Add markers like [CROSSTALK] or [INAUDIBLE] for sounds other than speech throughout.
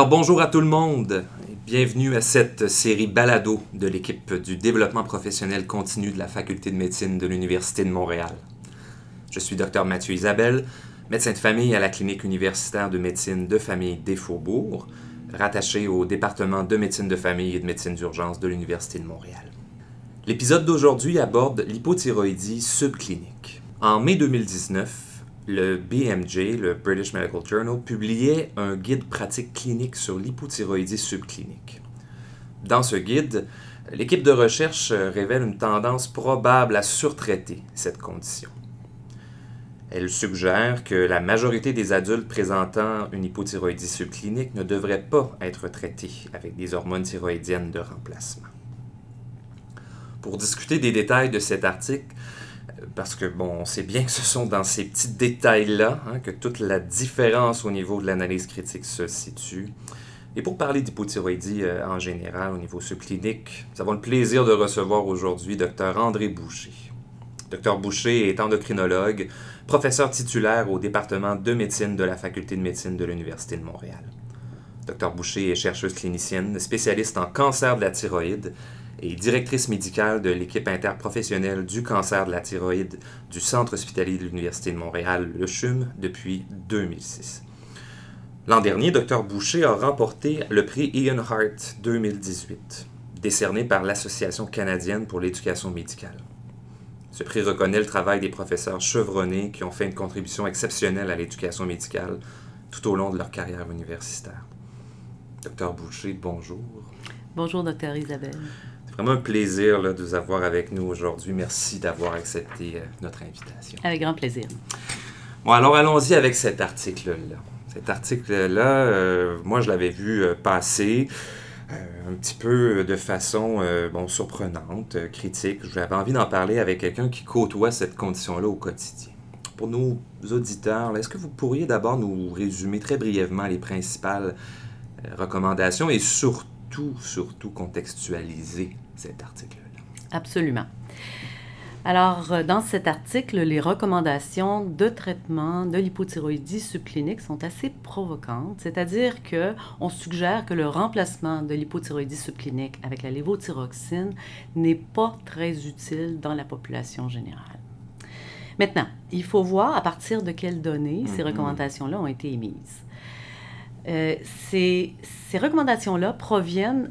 Alors bonjour à tout le monde et bienvenue à cette série balado de l'équipe du développement professionnel continu de la Faculté de médecine de l'Université de Montréal. Je suis Dr Mathieu Isabelle, médecin de famille à la clinique universitaire de médecine de famille des Faubourgs, rattaché au département de médecine de famille et de médecine d'urgence de l'Université de Montréal. L'épisode d'aujourd'hui aborde l'hypothyroïdie subclinique. En mai 2019, le BMJ, le British Medical Journal, publiait un guide pratique clinique sur l'hypothyroïdie subclinique. Dans ce guide, l'équipe de recherche révèle une tendance probable à surtraiter cette condition. Elle suggère que la majorité des adultes présentant une hypothyroïdie subclinique ne devraient pas être traités avec des hormones thyroïdiennes de remplacement. Pour discuter des détails de cet article, parce que, bon, on sait bien que ce sont dans ces petits détails-là hein, que toute la différence au niveau de l'analyse critique se situe. Et pour parler d'hypothyroïdie euh, en général au niveau subclinique, nous avons le plaisir de recevoir aujourd'hui Dr André Boucher. Dr Boucher est endocrinologue, professeur titulaire au département de médecine de la Faculté de médecine de l'Université de Montréal. Dr Boucher est chercheuse clinicienne, spécialiste en cancer de la thyroïde et directrice médicale de l'équipe interprofessionnelle du cancer de la thyroïde du Centre hospitalier de l'Université de Montréal, le CHUM, depuis 2006. L'an dernier, Dr Boucher a remporté le prix Ian Hart 2018, décerné par l'Association canadienne pour l'éducation médicale. Ce prix reconnaît le travail des professeurs chevronnés qui ont fait une contribution exceptionnelle à l'éducation médicale tout au long de leur carrière universitaire. Docteur Boucher, bonjour. Bonjour, docteur Isabelle vraiment un plaisir de vous avoir avec nous aujourd'hui. Merci d'avoir accepté euh, notre invitation. Avec grand plaisir. Bon, alors allons-y avec cet article-là. Cet article-là, euh, moi, je l'avais vu euh, passer un petit peu de façon bon, surprenante, critique. J'avais envie d'en parler avec quelqu'un qui côtoie cette condition-là au quotidien. Pour nos auditeurs, est-ce que vous pourriez d'abord nous résumer très brièvement les principales recommandations et surtout, surtout contextualiser cet article-là. Absolument. Alors, euh, dans cet article, les recommandations de traitement de l'hypothyroïdie subclinique sont assez provocantes, c'est-à-dire qu'on suggère que le remplacement de l'hypothyroïdie subclinique avec la lévothyroxine n'est pas très utile dans la population générale. Maintenant, il faut voir à partir de quelles données ces mm-hmm. recommandations-là ont été émises. Euh, ces, ces recommandations-là proviennent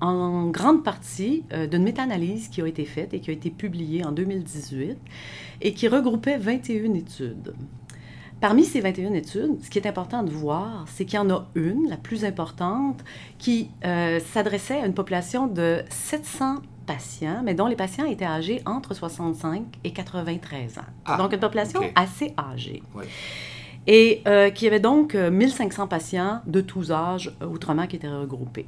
en grande partie euh, d'une méta-analyse qui a été faite et qui a été publiée en 2018 et qui regroupait 21 études. Parmi ces 21 études, ce qui est important de voir, c'est qu'il y en a une, la plus importante, qui euh, s'adressait à une population de 700 patients, mais dont les patients étaient âgés entre 65 et 93 ans. Ah, donc une population assez âgée. Et euh, qui avait donc 1500 patients de tous âges, outre-mer, qui étaient regroupés.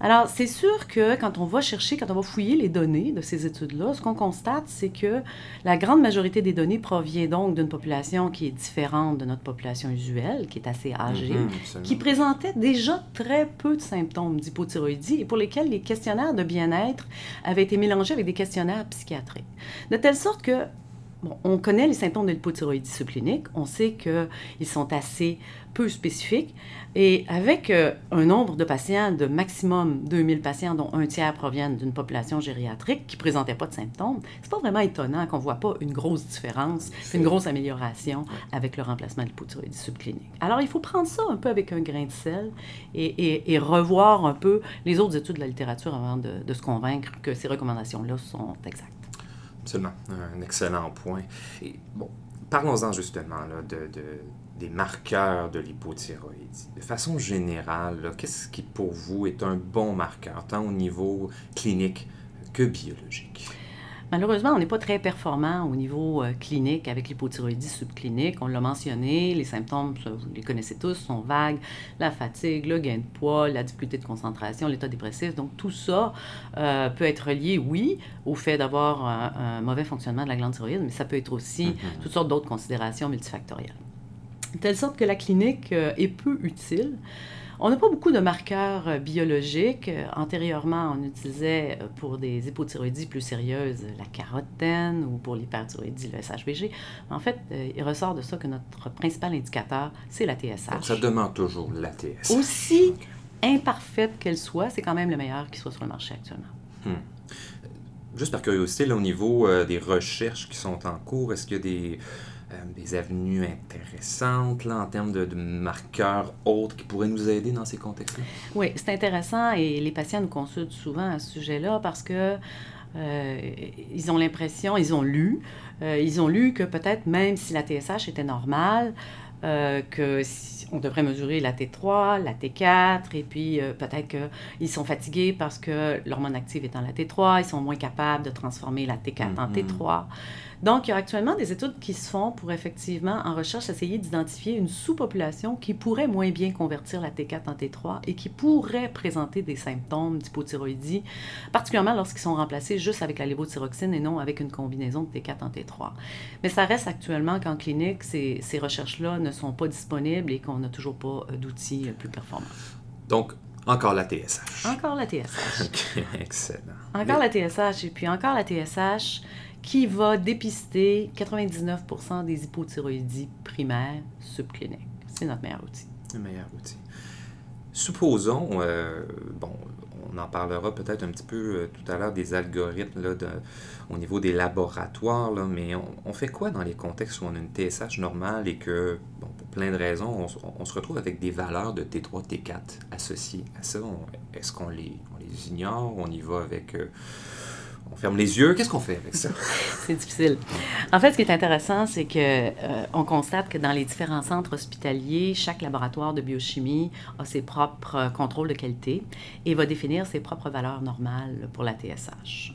Alors, c'est sûr que quand on va chercher, quand on va fouiller les données de ces études-là, ce qu'on constate, c'est que la grande majorité des données provient donc d'une population qui est différente de notre population usuelle, qui est assez âgée, mhm, qui présentait déjà très peu de symptômes d'hypothyroïdie et pour lesquels les questionnaires de bien-être avaient été mélangés avec des questionnaires psychiatriques. De telle sorte que on connaît les symptômes de l'hypothyroïdie subclinique, on sait qu'ils sont assez peu spécifiques, et avec euh, un nombre de patients de maximum 2000 patients, dont un tiers proviennent d'une population gériatrique qui ne présentait pas de symptômes, c'est pas vraiment étonnant qu'on ne voit pas une grosse différence, une grosse amélioration avec le remplacement de l'hypothyroïdie subclinique. Alors, il faut prendre ça un peu avec un grain de sel et, revoir un peu les autres études de la littérature avant de, de se convaincre que ces recommandations-là sont exactes. Absolument, un excellent point. Parlons-en justement des marqueurs de l'hypothyroïdie. De façon générale, qu'est-ce qui pour vous est un bon marqueur, tant au niveau clinique que biologique? Malheureusement, on n'est pas très performant au niveau euh, clinique avec l'hypothyroïdie subclinique. On l'a mentionné, les symptômes, vous les connaissez tous, sont vagues. La fatigue, le gain de poids, la difficulté de concentration, l'état dépressif. Donc, tout ça euh, peut être lié, oui, au fait d'avoir un, mauvais fonctionnement de la glande thyroïde, mais ça peut être aussi mm-hmm. toutes sortes d'autres considérations multifactorielles. De telle sorte que la clinique est peu utile. On n'a pas beaucoup de marqueurs euh, biologiques. Euh, antérieurement, on utilisait euh, pour des hypothyroïdies plus sérieuses la carotène ou pour l'hyperthyroïdie le SHBG. En fait, il ressort de ça que notre principal indicateur, c'est la TSH. Donc, ça demande toujours la TSH. Aussi imparfaite qu'elle soit, c'est quand même le meilleur qui soit sur le marché actuellement. Hmm. Juste par curiosité, là, au niveau des recherches qui sont en cours, est-ce qu'il y a des euh, des avenues intéressantes là, en termes de, marqueurs autres qui pourraient nous aider dans ces contextes-là? Oui, c'est intéressant et les patients nous consultent souvent à ce sujet-là parce que euh, ils ont l'impression, ils ont lu, euh, ils ont lu que peut-être même si la TSH était normale, euh, que on devrait mesurer la T3, la T4, et puis peut-être qu'ils sont fatigués parce que l'hormone active est en la T3, ils sont moins capables de transformer la T4 en mm-hmm. T3. Donc, il y a actuellement des études qui se font pour effectivement, en recherche, essayer d'identifier une sous-population qui pourrait moins bien convertir la T4 en T3 et qui pourrait présenter des symptômes d'hypothyroïdie, particulièrement lorsqu'ils sont remplacés juste avec la lévothyroxine et non avec une combinaison de T4 en T3. Mais ça reste actuellement qu'en clinique, ces, ces recherches-là ne sont pas disponibles et qu'on n'a toujours pas euh, d'outils euh, plus performants. Donc, encore la TSH. Encore la TSH. [LAUGHS] OK, excellent. Encore la TSH. Et puis encore la TSH, qui va dépister 99% des hypothyroïdies primaires subcliniques. C'est notre meilleur outil. Le meilleur outil. Supposons, euh, bon, on en parlera peut-être un petit peu euh, tout à l'heure des algorithmes là, au niveau des laboratoires, mais on, fait quoi dans les contextes où on a une TSH normale et que, pour plein de raisons, on, se retrouve avec des valeurs de T3, T4 associées à ça? Est-ce qu'on les, on les ignore? On y va avec... Euh, on ferme les yeux. Qu'est-ce qu'on fait avec ça? [LAUGHS] c'est difficile. En fait, ce qui est intéressant, c'est que euh, on constate que dans les différents centres hospitaliers, chaque laboratoire de biochimie a ses propres euh, contrôles de qualité et va définir ses propres valeurs normales pour la TSH.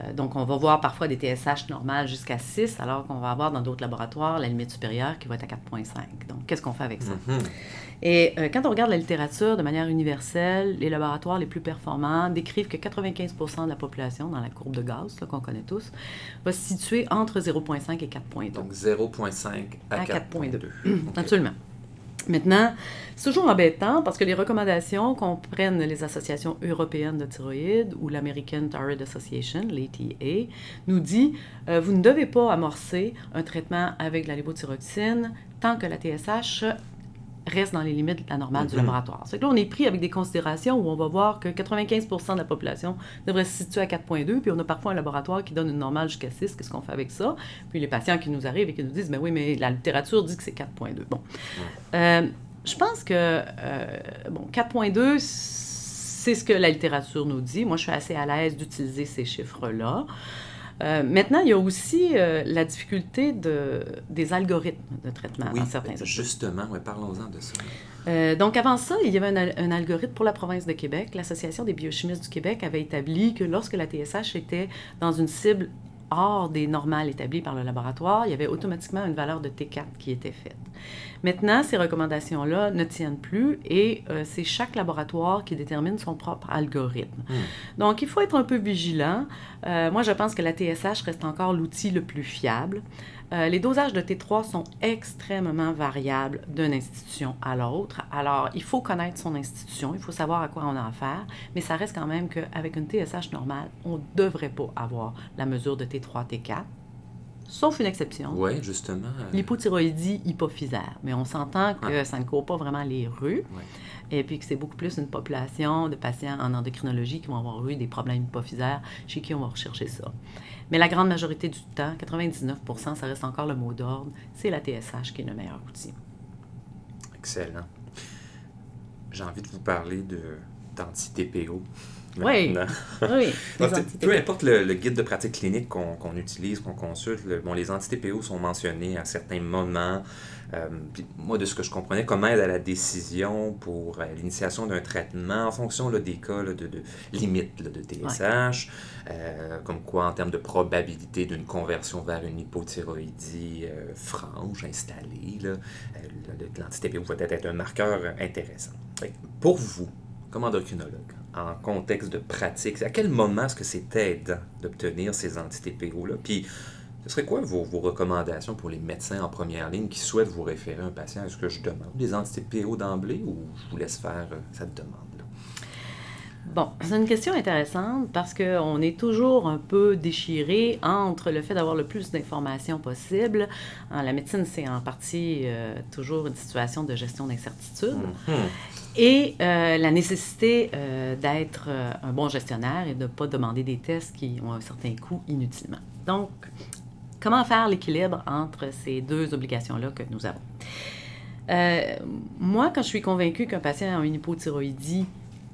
Euh, donc, on va voir parfois des TSH normales jusqu'à 6, alors qu'on va avoir dans d'autres laboratoires la limite supérieure qui va être à 4,5. Donc, qu'est-ce qu'on fait avec ça? Mm-hmm. Et euh, quand on regarde la littérature de manière universelle, les laboratoires les plus performants décrivent que 95% de la population, dans la courbe de gaz qu'on connaît tous, va se situer entre 0,5 et 4,2. Donc 0,5 à, 4,2. Absolument. Maintenant, c'est toujours embêtant parce que les recommandations comprennent les associations européennes de thyroïde ou l'American Thyroid Association, l'ATA, nous dit euh, vous ne devez pas amorcer un traitement avec la lévothyroxine tant que la TSH reste dans les limites de la normale du mm-hmm. laboratoire. C'est que là, on est pris avec des considérations où on va voir que 95% de la population devrait se situer à 4,2, puis on a parfois un laboratoire qui donne une normale jusqu'à 6. Qu'est-ce qu'on fait avec ça? Puis les patients qui nous arrivent et qui nous disent, mais oui, mais la littérature dit que c'est 4,2. Bon. Euh, je pense que, euh, bon, 4,2, c'est ce que la littérature nous dit. Moi, je suis assez à l'aise d'utiliser ces chiffres-là. Euh, maintenant, il y a aussi euh, la difficulté de, des algorithmes de traitement oui, dans certains Justement, parlons-en de ça. Euh, donc, avant ça, il y avait un, un, algorithme pour la province de Québec. L'Association des biochimistes du Québec avait établi que lorsque la TSH était dans une cible hors des normales établies par le laboratoire, il y avait automatiquement une valeur de T4 qui était faite. Maintenant, ces recommandations-là ne tiennent plus et euh, c'est chaque laboratoire qui détermine son propre algorithme. Hmm. Donc, il faut être un peu vigilant. Euh, moi, je pense que la TSH reste encore l'outil le plus fiable. Euh, les dosages de T3 sont extrêmement variables d'une institution à l'autre. Alors, il faut connaître son institution, il faut savoir à quoi on a affaire, mais ça reste quand même qu'avec une TSH normale, on ne devrait pas avoir la mesure de T3, T4 sauf une exception. Oui, justement. Euh, L'hypothyroïdie hypophysaire. Mais on s'entend que ça ne court pas vraiment les rues. Et puis que c'est beaucoup plus une population de patients en endocrinologie qui vont avoir eu des problèmes hypophysaires, chez qui on va rechercher ça. Mais la grande majorité du temps, 99% ça reste encore le mot d'ordre, c'est la TSH qui est le meilleur outil. Excellent. J'ai envie de vous parler de d'anti-TPO. [LAUGHS] Oui. oui peu importe le, guide de pratique clinique qu'on utilise, qu'on consulte, bon, les anti-TPO sont mentionnés à certains moments. Euh, moi, de ce que je comprenais, comme aide à la décision pour euh, l'initiation d'un traitement en fonction des cas de, de limite de TSH, euh, comme quoi en termes de probabilité d'une conversion vers une hypothyroïdie franche, installée, l'anti-TPO peut être un marqueur intéressant. Pour vous, comme endocrinologue, en contexte de pratique, à quel moment est-ce que c'est aidant d'obtenir ces anti-TPO-là? Puis, Ce serait quoi vos, recommandations pour les médecins en première ligne qui souhaitent vous référer un patient? Est-ce que je demande des anti-TPO d'emblée ou je vous laisse faire cette demande? Bon, c'est une question intéressante parce qu'on est toujours un peu déchiré entre le fait d'avoir le plus d'informations possible. la médecine, c'est en partie euh, toujours une situation de gestion d'incertitude. Mhm. Et euh, la nécessité euh, d'être un bon gestionnaire et de ne pas demander des tests qui ont un certain coût inutilement. Donc, comment faire l'équilibre entre ces deux obligations-là que nous avons? moi, quand je suis convaincue qu'un patient a une hypothyroïdie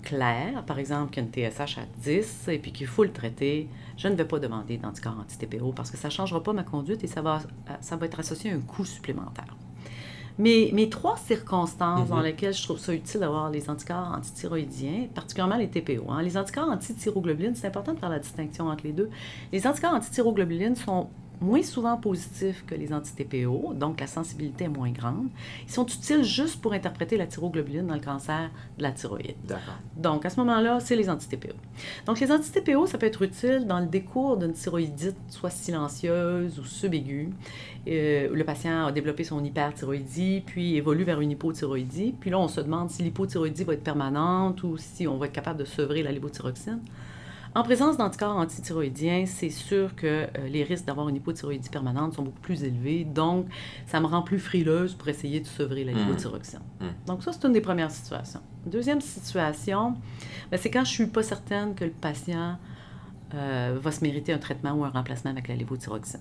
clair, par exemple qu'il y a une TSH à 10 et puis qu'il faut le traiter, je ne vais pas demander d'anticorps anti-TPO parce que ça ne changera pas ma conduite et ça va, ça va être associé à un coût supplémentaire. Mais mes trois circonstances dans mhm. lesquelles je trouve ça utile d'avoir les anticorps antithyroïdiens, particulièrement les TPO. Hein. Les anticorps antithyroglobulines, c'est important de faire la distinction entre les deux. Les anticorps antithyroglobulines sont moins souvent positifs que les anti-TPO, donc la sensibilité est moins grande. Ils sont utiles juste pour interpréter la thyroglobuline dans le cancer de la thyroïde. Donc, à ce moment-là, c'est les anti-TPO. Donc, les anti-TPO, ça peut être utile dans le décours d'une thyroïdite, soit silencieuse ou subaiguë. Euh, le patient a développé son hyperthyroïdie, puis évolue vers une hypothyroïdie. Puis là, on se demande si l'hypothyroïdie va être permanente ou si on va être capable de sevrer la levothyroxine. En présence d'anticorps antithyroïdiens, c'est sûr que euh, les risques d'avoir une hypothyroïdie permanente sont beaucoup plus élevés. Donc, ça me rend plus frileuse pour essayer de sevrer la mmh. hypothyroxine. Mmh. Donc, ça, c'est une des premières situations. Deuxième situation, ben, c'est quand je suis pas certaine que le patient euh, va se mériter un traitement ou un remplacement avec la lévothyroxine.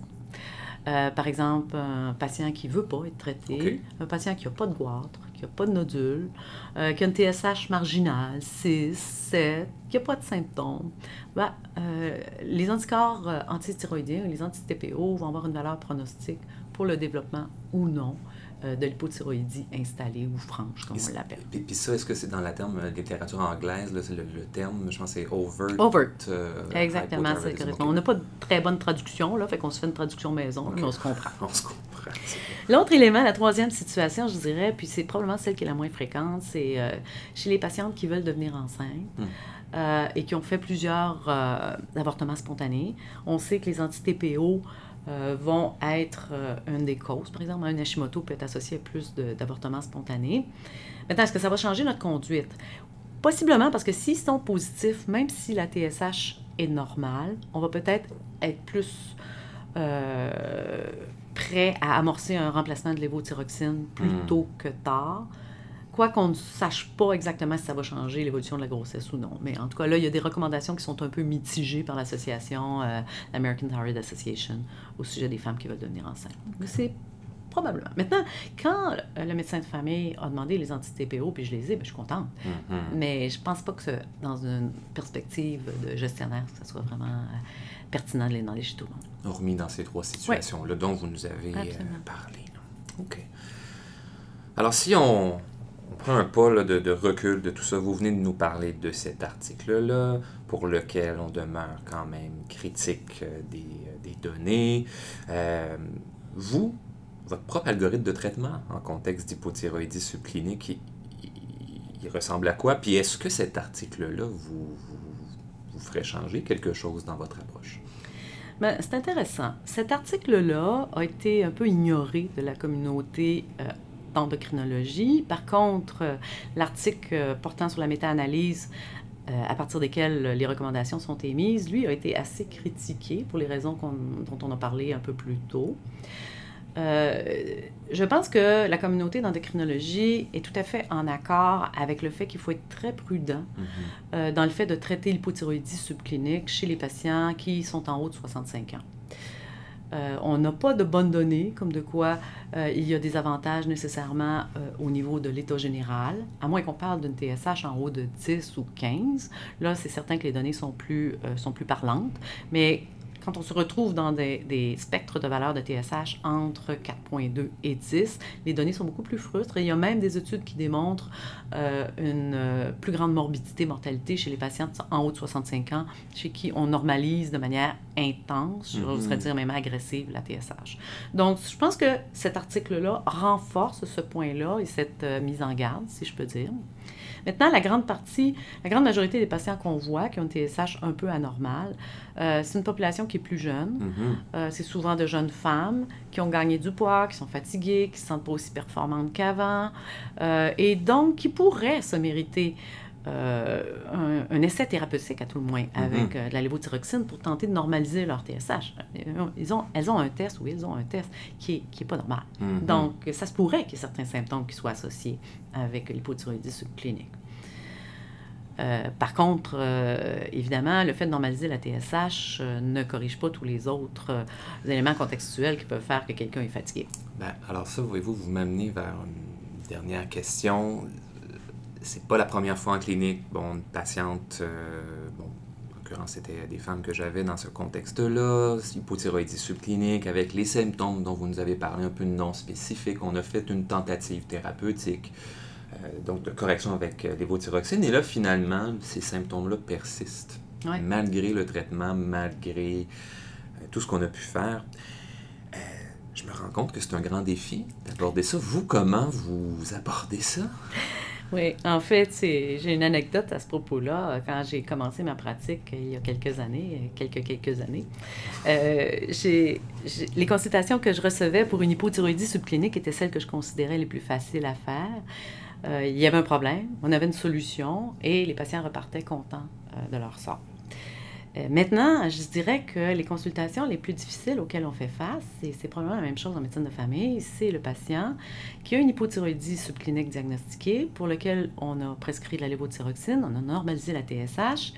Euh, par exemple, un patient qui ne veut pas être traité, un patient qui n'a pas de goitre, n'a pas de nodule, euh, qui a une TSH marginale, 6, 7, qui n'a pas de symptômes, ben, euh, les anticorps antithyroïdiens, les anti-TPO vont avoir une valeur pronostique pour le développement ou non. euh, de l'hypothyroïdie installée ou franche, comme on l'appelle. Et puis ça, est-ce que c'est dans la terme euh, littérature anglaise, là, le, terme, je pense c'est overt. Overt. Euh, Exactement, c'est correct. On n'a pas de très bonne traduction, là, fait qu'on se fait une traduction maison, mais on se comprend. [LAUGHS] on se comprend. L'autre élément, la troisième situation, je dirais, puis c'est probablement celle qui est la moins fréquente, c'est chez les patientes qui veulent devenir enceintes. Hmm. et qui ont fait plusieurs avortements spontanés. On sait que les anti-TPO euh, vont être euh, une des causes. Par exemple, un Hashimoto peut être associé à plus d'avortements spontanés. Maintenant, est-ce que ça va changer notre conduite? Possiblement parce que s'ils sont positifs, même si la TSH est normale, on va peut-être être plus euh, prêt à amorcer un remplacement de lévothyroxine plus hmm. tôt que tard quoi qu'on ne sache pas exactement si ça va changer l'évolution de la grossesse ou non. Mais en tout cas, là, il y a des recommandations qui sont un peu mitigées par l'association, euh, l'American Thyroid Association, au sujet des femmes qui veulent devenir enceintes. C'est probablement. Maintenant, quand euh, le médecin de famille a demandé les anti-TPO, puis je les ai, bien, je suis contente. Mm-hmm. Mais je pense pas que dans une perspective de gestionnaire, ça soit vraiment euh, pertinent de les demander chez tout le monde. Hormis dans ces trois situations-là dont vous nous avez parlé. OK. Alors, si on, on prend un pas de, recul de tout ça. Vous venez de nous parler de cet article-là, pour lequel on demeure quand même critique euh, des, euh, des données. Euh, vous, votre propre algorithme de traitement en contexte d'hypothyroïdie subclinique, il, ressemble à quoi? Puis est-ce que cet article-là vous, vous, ferait changer quelque chose dans votre approche? Ben, c'est intéressant. Cet article-là a été un peu ignoré de la communauté d'endocrinologie. Par contre, euh, l'article euh, portant sur la méta-analyse euh, à partir desquels les recommandations sont émises, lui, a été assez critiqué pour les raisons dont on a parlé un peu plus tôt. je pense que la communauté d'endocrinologie est tout à fait en accord avec le fait qu'il faut être très prudent mm-hmm. dans le fait de traiter l'hypothyroïdie subclinique chez les patients qui sont en haut de 65 ans. Euh, on n'a pas de bonnes données, comme de quoi euh, il y a des avantages nécessairement euh, au niveau de l'état général, à moins qu'on parle d'une TSH en haut de 10 ou 15. Là, c'est certain que les données sont plus, sont plus parlantes, mais quand on se retrouve dans des, spectres de valeur de TSH entre 4.2 et 10, les données sont beaucoup plus frustres. Et il y a même des études qui démontrent euh, une euh, plus grande morbidité, mortalité chez les patients en haut de 65 ans, chez qui on normalise de manière intense, je voudrais mm-hmm. dire même agressive, la TSH. Donc, je pense que cet article-là renforce ce point-là et cette euh, mise en garde, si je peux dire. Maintenant, la grande partie, la grande majorité des patients qu'on voit qui ont une TSH un peu anormale, Euh, c'est une population qui est plus jeune. Mhm. Euh, c'est souvent de jeunes femmes qui ont gagné du poids, qui sont fatiguées, qui ne se sentent pas aussi performantes qu'avant, euh, et donc qui pourraient se mériter euh, un, un essai thérapeutique, à tout le moins, avec euh, de la lévothyroxine pour tenter de normaliser leur TSH. Ils ont, elles ont un test, oui, elles ont un test qui n'est qui est pas normal. Mhm. Donc, ça se pourrait qu'il y ait certains symptômes qui soient associés avec l'hypothyroïdisme subclinique. Euh, par contre, euh, évidemment, le fait de normaliser la TSH euh, ne corrige pas tous les autres éléments contextuels qui peuvent faire que quelqu'un est fatigué. Ben, alors ça, voyez-vous, vous m'amenez vers une dernière question. C'est pas la première fois en clinique. Bon, une patiente, euh, bon, en l'occurrence, c'était des femmes que j'avais dans ce contexte-là, hypothyroïdie subclinique, avec les symptômes dont vous nous avez parlé, un peu non spécifiques. On a fait une tentative thérapeutique, euh, donc de correction avec euh, l'évothyroxine. Et là, finalement, ces symptômes-là persistent. Ouais. Malgré le traitement, malgré euh, tout ce qu'on a pu faire. Euh, je me rends compte que c'est un grand défi d'aborder ça. Vous, comment vous abordez ça? [LAUGHS] Oui, en fait, j'ai une anecdote à ce propos-là. Quand j'ai commencé ma pratique euh, il y a quelques années, euh, quelques quelques années, euh, les consultations que je recevais pour une hypothyroïdie subclinique étaient celles que je considérais les plus faciles à faire. Euh, il y avait un problème, on avait une solution et les patients repartaient contents euh, de leur sort. Euh, maintenant, je dirais que les consultations les plus difficiles auxquelles on fait face, et c'est probablement la même chose en médecine de famille, c'est le patient qui a une hypothyroïdie subclinique diagnostiquée, pour lequel on a prescrit de la lévothyroxine, on a normalisé la TSH,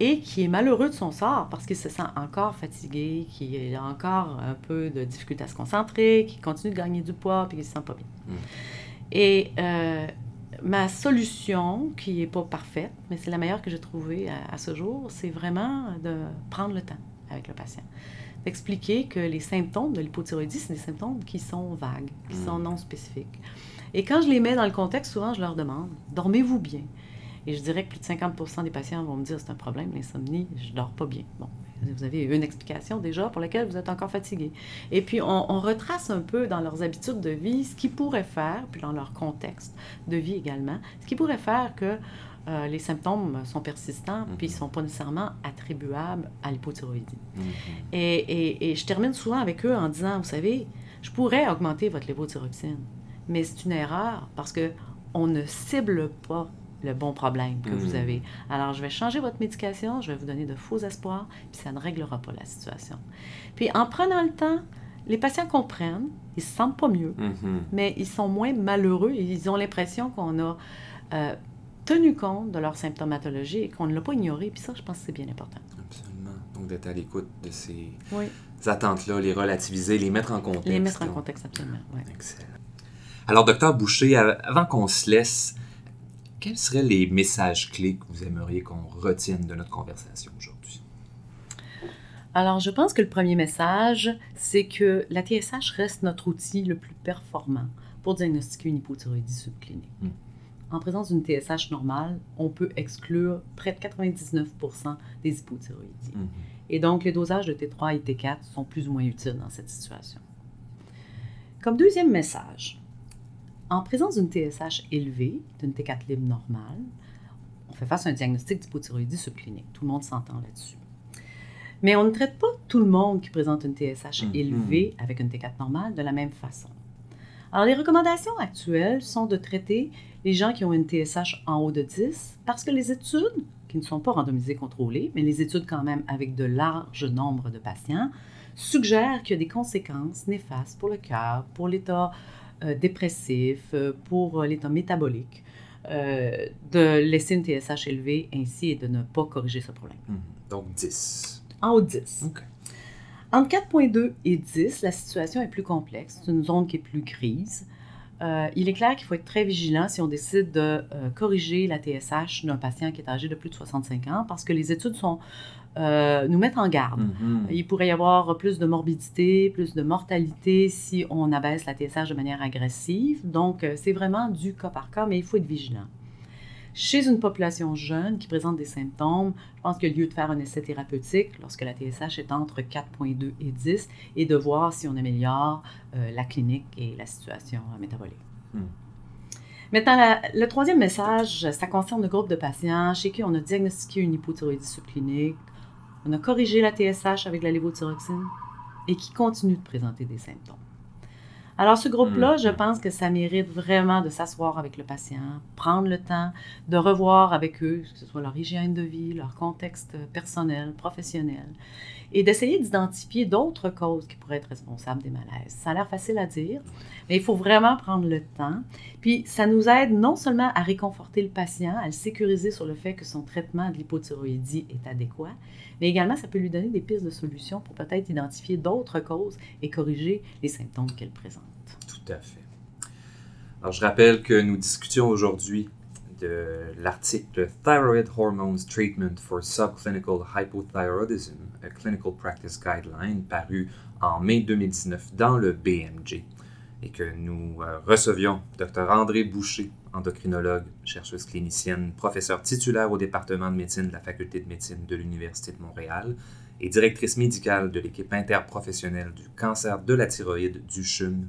et qui est malheureux de son sort parce qu'il se sent encore fatigué, qui a encore un peu de difficulté à se concentrer, qui continue de gagner du poids, puis qui se sent pas bien. Mm. Et euh, ma solution, qui n'est pas parfaite, mais c'est la meilleure que j'ai trouvée à, à ce jour, c'est vraiment de prendre le temps avec le patient. D'expliquer que les symptômes de l'hypothyroïdie, c'est des symptômes qui sont vagues, qui Mm. sont non spécifiques. Et quand je les mets dans le contexte, souvent, je leur demande dormez-vous bien? Et je dirais que plus de 50% des patients vont me dire c'est un problème, l'insomnie, je dors pas bien. Bon, vous avez une explication déjà pour laquelle vous êtes encore fatigué. Et puis, on, on retrace un peu dans leurs habitudes de vie ce qu'ils pourraient faire, puis dans leur contexte de vie également, ce qui pourrait faire que euh, les symptômes sont persistants, Mhm. puis ils ne sont pas nécessairement attribuables à l'hypothyroïdie. Mhm. Et, et- et je termine souvent avec eux en disant, vous savez, je pourrais augmenter votre lévothyroxine, mais c'est une erreur parce que on ne cible pas le bon problème que vous Mhm. avez. Alors, je vais changer votre médication, je vais vous donner de faux espoirs, puis ça ne réglera pas la situation. Puis, en prenant le temps, les patients comprennent, ils se sentent pas mieux, Mhm. mais ils sont moins malheureux et ils ont l'impression qu'on a euh, tenu compte de leur symptomatologie et qu'on ne l'a pas ignoré. Puis ça, je pense que c'est bien important. Absolument. Donc, d'être à l'écoute de ces Oui. attentes-là, les relativiser, les mettre en contexte. Les mettre en contexte, absolument. ouais. Excellent. Alors, docteur Boucher, av- avant qu'on se laisse, quels seraient les messages clés que vous aimeriez qu'on retienne de notre conversation aujourd'hui? Alors, je pense que le premier message, c'est que la TSH reste notre outil le plus performant pour diagnostiquer une hypothyroïdie subclinique. Mm. En présence d'une TSH normale, on peut exclure près de 99% des hypothyroïdies. Mhm. Et donc, les dosages de T3 et T4 sont plus ou moins utiles dans cette situation. Comme deuxième message, en présence d'une TSH élevée, d'une T4 libre normale, on fait face à un diagnostic d'hypothyroïdie subclinique. Tout le monde s'entend là-dessus. Mais on ne traite pas tout le monde qui présente une TSH Mhm. élevée avec une T4 normale de la même façon. Alors, les recommandations actuelles sont de traiter les gens qui ont une TSH en haut de 10 parce que les études, qui ne sont pas randomisées contrôlées, mais les études quand même avec de larges nombres de patients, suggèrent qu'il y a des conséquences néfastes pour le cœur, pour l'état euh, dépressif, euh, pour euh, l'état métabolique, de laisser une TSH élevée ainsi et de ne pas corriger ce problème. Mhm. Donc, 10. En haut de 10. OK. Entre 4.2 et 10, la situation est plus complexe. C'est une zone qui est plus grise. Euh, il est clair qu'il faut être très vigilant si on décide de euh, corriger la TSH d'un patient qui est âgé de plus de 65 ans parce que les études sont, euh, nous mettent en garde. Mhm. Il pourrait y avoir plus de morbidité, plus de mortalité si on abaisse la TSH de manière agressive. Donc, euh, c'est vraiment du cas par cas, mais il faut être vigilant. Chez une population jeune qui présente des symptômes, je pense qu'il y a lieu de faire un essai thérapeutique lorsque la TSH est entre 4,2 et 10 et de voir si on améliore euh, la clinique et la situation métabolique. Hmm. Maintenant, la- le troisième message, ça concerne le groupe de patients chez qui on a diagnostiqué une hypothyroïdie subclinique, on a corrigé la TSH avec la lévothyroxine et qui continuent de présenter des symptômes. Alors, ce groupe-là, je pense que ça mérite vraiment de s'asseoir avec le patient, prendre le temps de revoir avec eux, que ce soit leur hygiène de vie, leur contexte personnel, professionnel, et d'essayer d'identifier d'autres causes qui pourraient être responsables des malaises. Ça a l'air facile à dire, mais il faut vraiment prendre le temps. Puis, ça nous aide non seulement à réconforter le patient, à le sécuriser sur le fait que son traitement de l'hypothyroïdie est adéquat, mais également, ça peut lui donner des pistes de solutions pour peut-être identifier d'autres causes et corriger les symptômes qu'elle présente. Tout à fait. Alors, je rappelle que nous discutions aujourd'hui de l'article Thyroid Hormones Treatment for Subclinical Hypothyroidism, a Clinical Practice Guideline, paru en mai 2019 dans le BMJ, et que nous euh, recevions Dr. André Boucher, endocrinologue, chercheuse clinicienne, professeur titulaire au département de médecine de la Faculté de médecine de l'Université de Montréal et directrice médicale de l'équipe interprofessionnelle du cancer de la thyroïde du CHUM.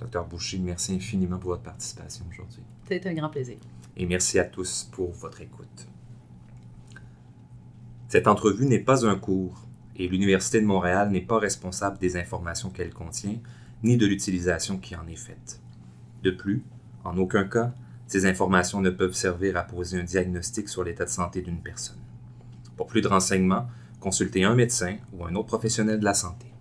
Docteur Boucher, merci infiniment pour votre participation aujourd'hui. C'est un grand plaisir. Et merci à tous pour votre écoute. Cette entrevue n'est pas un cours et l'Université de Montréal n'est pas responsable des informations qu'elle contient ni de l'utilisation qui en est faite. De plus, en aucun cas, ces informations ne peuvent servir à poser un diagnostic sur l'état de santé d'une personne. Pour plus de renseignements, consultez un médecin ou un autre professionnel de la santé.